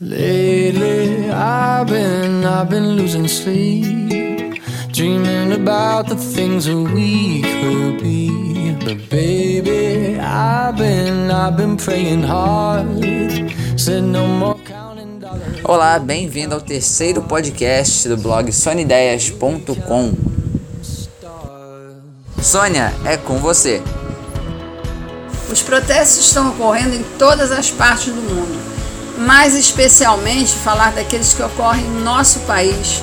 Lately, I've been, I've been losing sleep, dreaming about the things that we could be. But baby, I've been, I've been praying hard, said no more counting dollars. Olá, bem-vindo ao terceiro podcast do blog sonideias.com. Sônia, é com você. Os protestos estão ocorrendo em todas as partes do mundo mais especialmente falar daqueles que ocorrem no nosso país.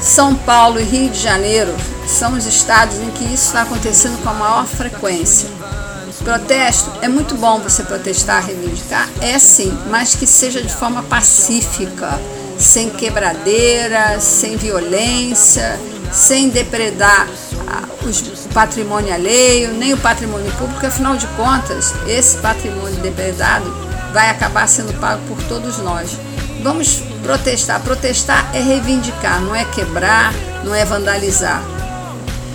São Paulo e Rio de Janeiro são os estados em que isso está acontecendo com a maior frequência. Protesto é muito bom você protestar, reivindicar, é sim, mas que seja de forma pacífica, sem quebradeira, sem violência, sem depredar ah, o patrimônio alheio, nem o patrimônio público, afinal de contas, esse patrimônio depredado vai acabar sendo pago por todos nós. Vamos protestar. Protestar é reivindicar, não é quebrar, não é vandalizar.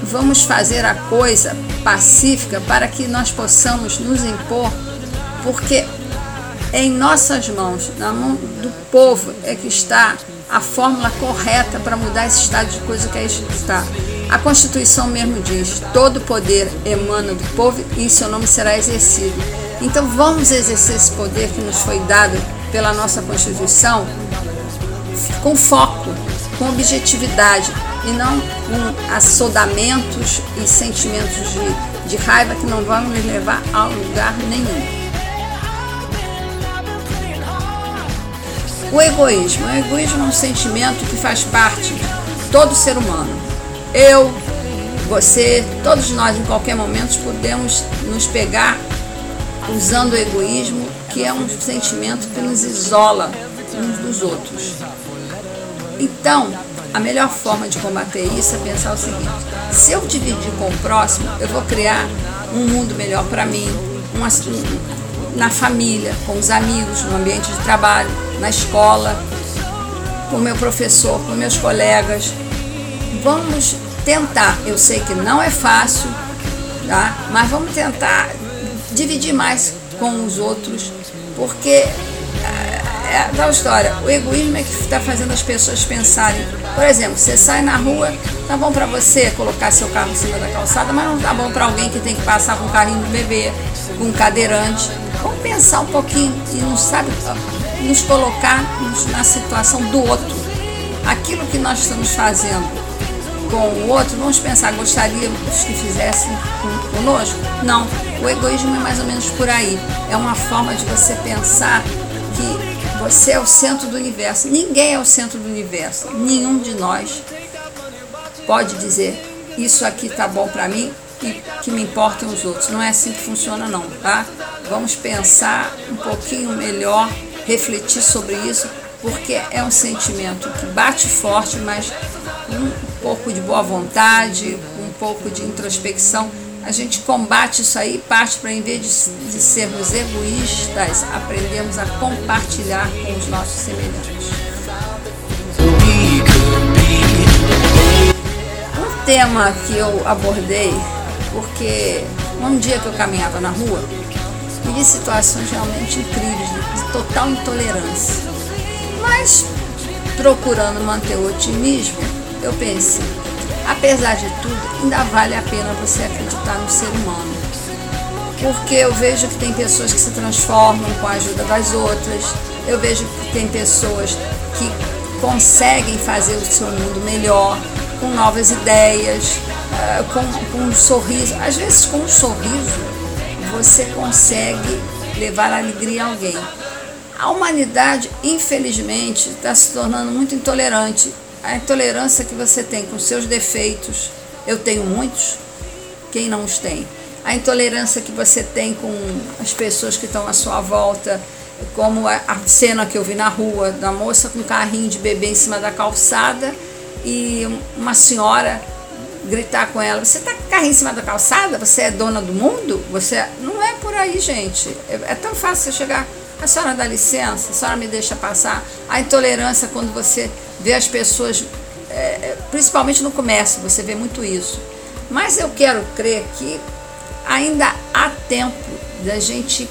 Vamos fazer a coisa pacífica para que nós possamos nos impor, porque é em nossas mãos, na mão do povo, é que está a fórmula correta para mudar esse estado de coisa que aí está. A Constituição mesmo diz: todo poder emana do povo e seu nome será exercido. Então vamos exercer esse poder que nos foi dado pela nossa Constituição com foco, com objetividade e não com assodamentos e sentimentos de, de raiva que não vão nos levar a lugar nenhum. O egoísmo. O egoísmo é um sentimento que faz parte de todo ser humano. Eu, você, todos nós em qualquer momento podemos nos pegar usando o egoísmo, que é um sentimento que nos isola uns dos outros. Então, a melhor forma de combater isso é pensar o seguinte: se eu dividir com o próximo, eu vou criar um mundo melhor para mim, uma, na família, com os amigos, no ambiente de trabalho, na escola, com meu professor, com meus colegas. Vamos tentar. Eu sei que não é fácil, tá? Mas vamos tentar dividir mais com os outros, porque é, é tal história, o egoísmo é que está fazendo as pessoas pensarem. Por exemplo, você sai na rua, tá bom para você colocar seu carro em cima da calçada, mas não tá bom para alguém que tem que passar com um carrinho de bebê, com um cadeirante. Vamos pensar um pouquinho e não sabe nos colocar na situação do outro. Aquilo que nós estamos fazendo com o outro, vamos pensar, gostaríamos que fizessem conosco? Não. O egoísmo é mais ou menos por aí. É uma forma de você pensar que você é o centro do universo. Ninguém é o centro do universo. Nenhum de nós pode dizer isso aqui tá bom para mim e que me importam os outros. Não é assim que funciona não, tá? Vamos pensar um pouquinho melhor, refletir sobre isso, porque é um sentimento que bate forte, mas pouco de boa vontade, um pouco de introspecção, a gente combate isso aí e parte para, em vez de, de sermos egoístas, aprendemos a compartilhar com os nossos semelhantes. Um tema que eu abordei, porque um dia que eu caminhava na rua, vi situações realmente incríveis, de total intolerância. Mas, procurando manter o otimismo, eu pensei, apesar de tudo, ainda vale a pena você acreditar no ser humano. Porque eu vejo que tem pessoas que se transformam com a ajuda das outras, eu vejo que tem pessoas que conseguem fazer o seu mundo melhor, com novas ideias, eh, com, com um sorriso. Às vezes, com um sorriso, você consegue levar alegria a alguém. A humanidade, infelizmente, está se tornando muito intolerante a intolerância que você tem com seus defeitos, eu tenho muitos, quem não os tem? A intolerância que você tem com as pessoas que estão à sua volta, como a cena que eu vi na rua, da moça com um carrinho de bebê em cima da calçada e uma senhora gritar com ela: Você está com carrinho em cima da calçada? Você é dona do mundo? Você é... Não é por aí, gente. É, é tão fácil você chegar. A senhora dá licença, a senhora me deixa passar. A intolerância quando você vê as pessoas, é, é, principalmente no comércio, você vê muito isso. Mas eu quero crer que ainda há tempo da gente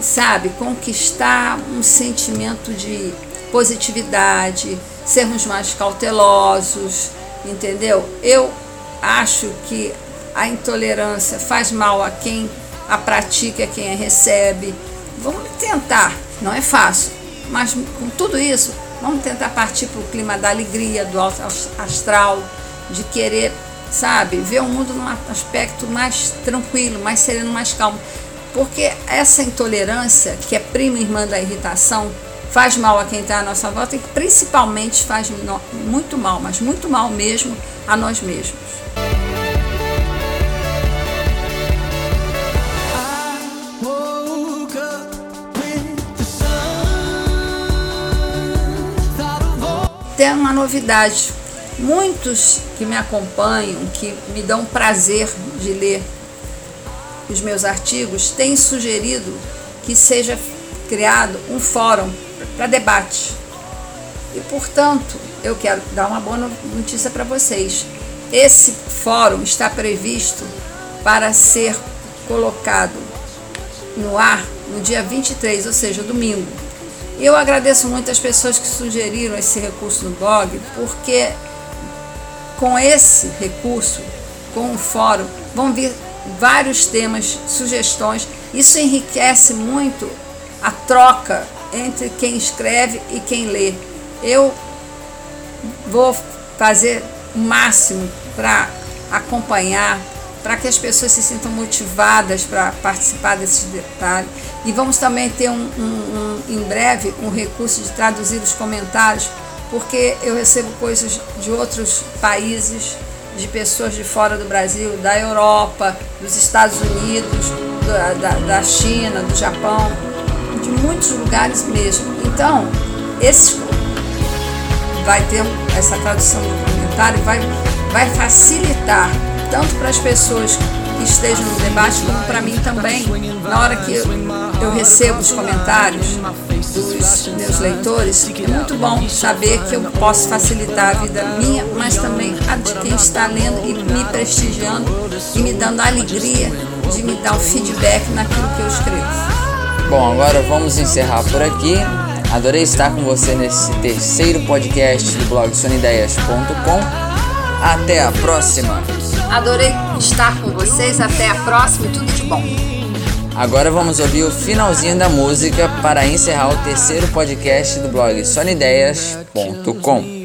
sabe, conquistar um sentimento de positividade, sermos mais cautelosos, entendeu? Eu acho que a intolerância faz mal a quem a pratica, a quem a recebe. Vamos tentar, não é fácil, mas com tudo isso, vamos tentar partir para o clima da alegria, do astral, de querer, sabe, ver o mundo num aspecto mais tranquilo, mais sereno, mais calmo. Porque essa intolerância, que é prima irmã da irritação, faz mal a quem está à nossa volta e principalmente faz muito mal, mas muito mal mesmo a nós mesmos. Tem uma novidade. Muitos que me acompanham, que me dão prazer de ler os meus artigos, têm sugerido que seja criado um fórum para debate. E, portanto, eu quero dar uma boa notícia para vocês. Esse fórum está previsto para ser colocado no ar no dia 23, ou seja, domingo. Eu agradeço muito as pessoas que sugeriram esse recurso no blog, porque com esse recurso, com o fórum, vão vir vários temas, sugestões. Isso enriquece muito a troca entre quem escreve e quem lê. Eu vou fazer o máximo para acompanhar, para que as pessoas se sintam motivadas para participar desses detalhes. E vamos também ter um, um, um, em breve um recurso de traduzir os comentários, porque eu recebo coisas de outros países, de pessoas de fora do Brasil, da Europa, dos Estados Unidos, da, da, da China, do Japão de muitos lugares mesmo. Então, esse vai ter essa tradução documentária, vai, vai facilitar tanto para as pessoas que estejam no debate, como para mim também, na hora que eu, eu recebo os comentários dos meus leitores, é muito bom saber que eu posso facilitar a vida minha, mas também a de quem está lendo e me prestigiando e me dando a alegria de me dar o feedback naquilo que eu escrevo. Bom, agora vamos encerrar por aqui. Adorei estar com você nesse terceiro podcast do blog sonideias.com. Até a próxima. Adorei estar com vocês. Até a próxima e tudo de bom. Agora vamos ouvir o finalzinho da música para encerrar o terceiro podcast do blog sonideias.com.